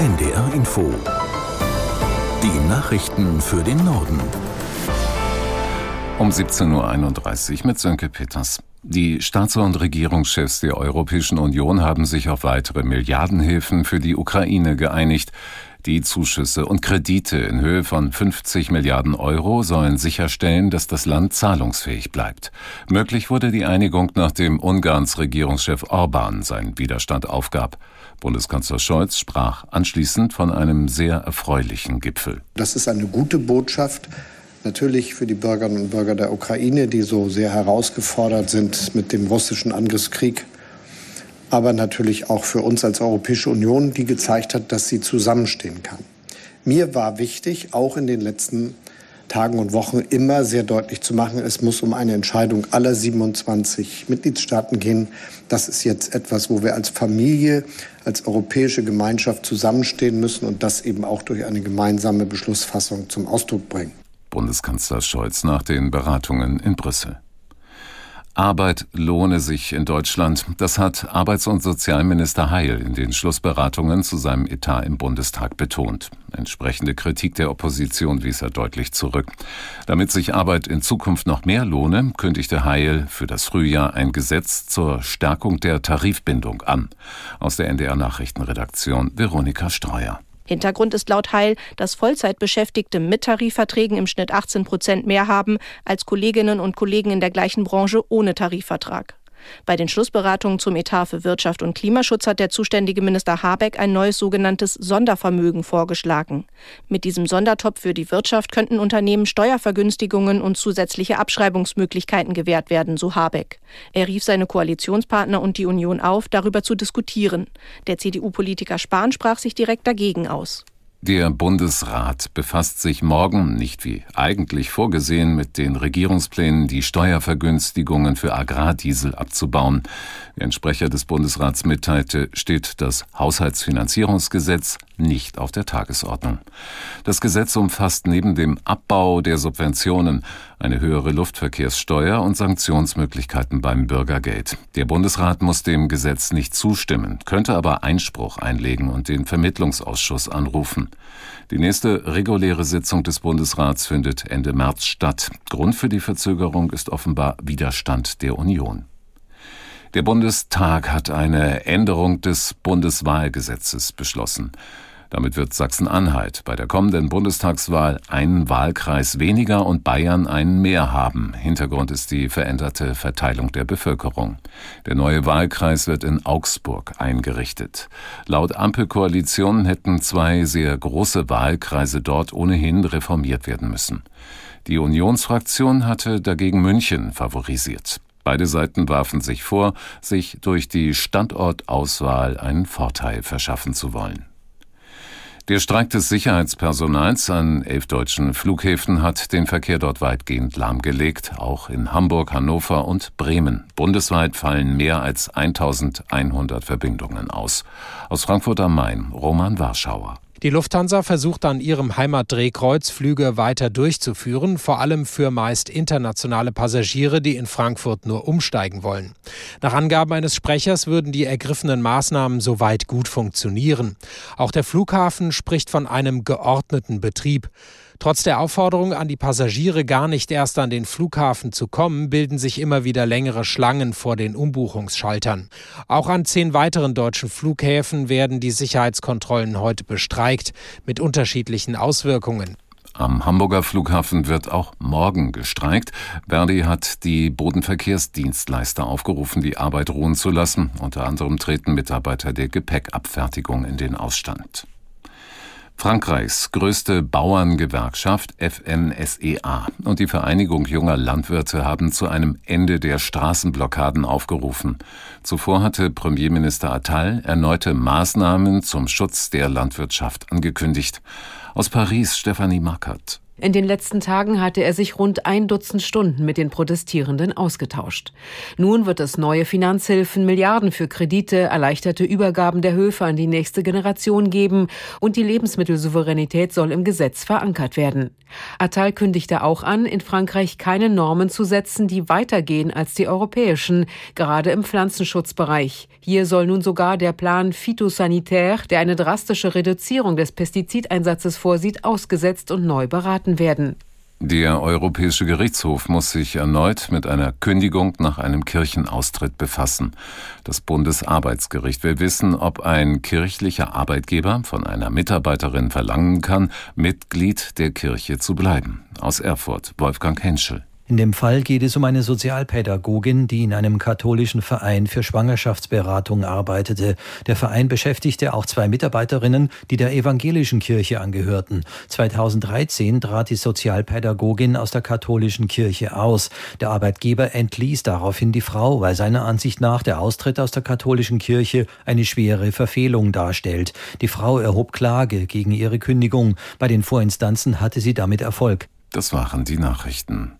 NDR Info. Die Nachrichten für den Norden. Um 17.31 Uhr mit Sönke Peters. Die Staats- und Regierungschefs der Europäischen Union haben sich auf weitere Milliardenhilfen für die Ukraine geeinigt. Die Zuschüsse und Kredite in Höhe von 50 Milliarden Euro sollen sicherstellen, dass das Land zahlungsfähig bleibt. Möglich wurde die Einigung, nachdem Ungarns Regierungschef Orban seinen Widerstand aufgab. Bundeskanzler Scholz sprach anschließend von einem sehr erfreulichen Gipfel. Das ist eine gute Botschaft. Natürlich für die Bürgerinnen und Bürger der Ukraine, die so sehr herausgefordert sind mit dem russischen Angriffskrieg aber natürlich auch für uns als Europäische Union, die gezeigt hat, dass sie zusammenstehen kann. Mir war wichtig, auch in den letzten Tagen und Wochen immer sehr deutlich zu machen, es muss um eine Entscheidung aller 27 Mitgliedstaaten gehen. Das ist jetzt etwas, wo wir als Familie, als europäische Gemeinschaft zusammenstehen müssen und das eben auch durch eine gemeinsame Beschlussfassung zum Ausdruck bringen. Bundeskanzler Scholz nach den Beratungen in Brüssel. Arbeit lohne sich in Deutschland. Das hat Arbeits- und Sozialminister Heil in den Schlussberatungen zu seinem Etat im Bundestag betont. Entsprechende Kritik der Opposition wies er deutlich zurück. Damit sich Arbeit in Zukunft noch mehr lohne, kündigte Heil für das Frühjahr ein Gesetz zur Stärkung der Tarifbindung an. Aus der NDR Nachrichtenredaktion Veronika Streuer. Hintergrund ist laut Heil, dass Vollzeitbeschäftigte mit Tarifverträgen im Schnitt 18 Prozent mehr haben als Kolleginnen und Kollegen in der gleichen Branche ohne Tarifvertrag. Bei den Schlussberatungen zum Etat für Wirtschaft und Klimaschutz hat der zuständige Minister Habeck ein neues sogenanntes Sondervermögen vorgeschlagen. Mit diesem Sondertopf für die Wirtschaft könnten Unternehmen Steuervergünstigungen und zusätzliche Abschreibungsmöglichkeiten gewährt werden, so Habeck. Er rief seine Koalitionspartner und die Union auf, darüber zu diskutieren. Der CDU-Politiker Spahn sprach sich direkt dagegen aus. Der Bundesrat befasst sich morgen, nicht wie eigentlich vorgesehen, mit den Regierungsplänen, die Steuervergünstigungen für Agrardiesel abzubauen. Wie ein Sprecher des Bundesrats mitteilte, steht das Haushaltsfinanzierungsgesetz nicht auf der Tagesordnung. Das Gesetz umfasst neben dem Abbau der Subventionen eine höhere Luftverkehrssteuer und Sanktionsmöglichkeiten beim Bürgergeld. Der Bundesrat muss dem Gesetz nicht zustimmen, könnte aber Einspruch einlegen und den Vermittlungsausschuss anrufen. Die nächste reguläre Sitzung des Bundesrats findet Ende März statt. Grund für die Verzögerung ist offenbar Widerstand der Union. Der Bundestag hat eine Änderung des Bundeswahlgesetzes beschlossen. Damit wird Sachsen-Anhalt bei der kommenden Bundestagswahl einen Wahlkreis weniger und Bayern einen mehr haben. Hintergrund ist die veränderte Verteilung der Bevölkerung. Der neue Wahlkreis wird in Augsburg eingerichtet. Laut Ampelkoalition hätten zwei sehr große Wahlkreise dort ohnehin reformiert werden müssen. Die Unionsfraktion hatte dagegen München favorisiert. Beide Seiten warfen sich vor, sich durch die Standortauswahl einen Vorteil verschaffen zu wollen. Der Streik des Sicherheitspersonals an elf deutschen Flughäfen hat den Verkehr dort weitgehend lahmgelegt, auch in Hamburg, Hannover und Bremen. Bundesweit fallen mehr als 1100 Verbindungen aus. Aus Frankfurt am Main, Roman Warschauer. Die Lufthansa versucht an ihrem Heimatdrehkreuz Flüge weiter durchzuführen, vor allem für meist internationale Passagiere, die in Frankfurt nur umsteigen wollen. Nach Angaben eines Sprechers würden die ergriffenen Maßnahmen soweit gut funktionieren. Auch der Flughafen spricht von einem geordneten Betrieb. Trotz der Aufforderung an die Passagiere, gar nicht erst an den Flughafen zu kommen, bilden sich immer wieder längere Schlangen vor den Umbuchungsschaltern. Auch an zehn weiteren deutschen Flughäfen werden die Sicherheitskontrollen heute bestreikt, mit unterschiedlichen Auswirkungen. Am Hamburger Flughafen wird auch morgen gestreikt. Verdi hat die Bodenverkehrsdienstleister aufgerufen, die Arbeit ruhen zu lassen. Unter anderem treten Mitarbeiter der Gepäckabfertigung in den Ausstand. Frankreichs größte Bauerngewerkschaft FNSEA und die Vereinigung junger Landwirte haben zu einem Ende der Straßenblockaden aufgerufen. Zuvor hatte Premierminister Attal erneute Maßnahmen zum Schutz der Landwirtschaft angekündigt. Aus Paris Stefanie Mackert. In den letzten Tagen hatte er sich rund ein Dutzend Stunden mit den Protestierenden ausgetauscht. Nun wird es neue Finanzhilfen, Milliarden für Kredite, erleichterte Übergaben der Höfe an die nächste Generation geben und die Lebensmittelsouveränität soll im Gesetz verankert werden. Attal kündigte auch an, in Frankreich keine Normen zu setzen, die weitergehen als die europäischen, gerade im Pflanzenschutzbereich. Hier soll nun sogar der Plan Phytosanitaire, der eine drastische Reduzierung des Pestizideinsatzes vorsieht, ausgesetzt und neu beraten werden. Der Europäische Gerichtshof muss sich erneut mit einer Kündigung nach einem Kirchenaustritt befassen. Das Bundesarbeitsgericht will wissen, ob ein kirchlicher Arbeitgeber von einer Mitarbeiterin verlangen kann, Mitglied der Kirche zu bleiben. Aus Erfurt, Wolfgang Henschel. In dem Fall geht es um eine Sozialpädagogin, die in einem katholischen Verein für Schwangerschaftsberatung arbeitete. Der Verein beschäftigte auch zwei Mitarbeiterinnen, die der evangelischen Kirche angehörten. 2013 trat die Sozialpädagogin aus der katholischen Kirche aus. Der Arbeitgeber entließ daraufhin die Frau, weil seiner Ansicht nach der Austritt aus der katholischen Kirche eine schwere Verfehlung darstellt. Die Frau erhob Klage gegen ihre Kündigung. Bei den Vorinstanzen hatte sie damit Erfolg. Das waren die Nachrichten.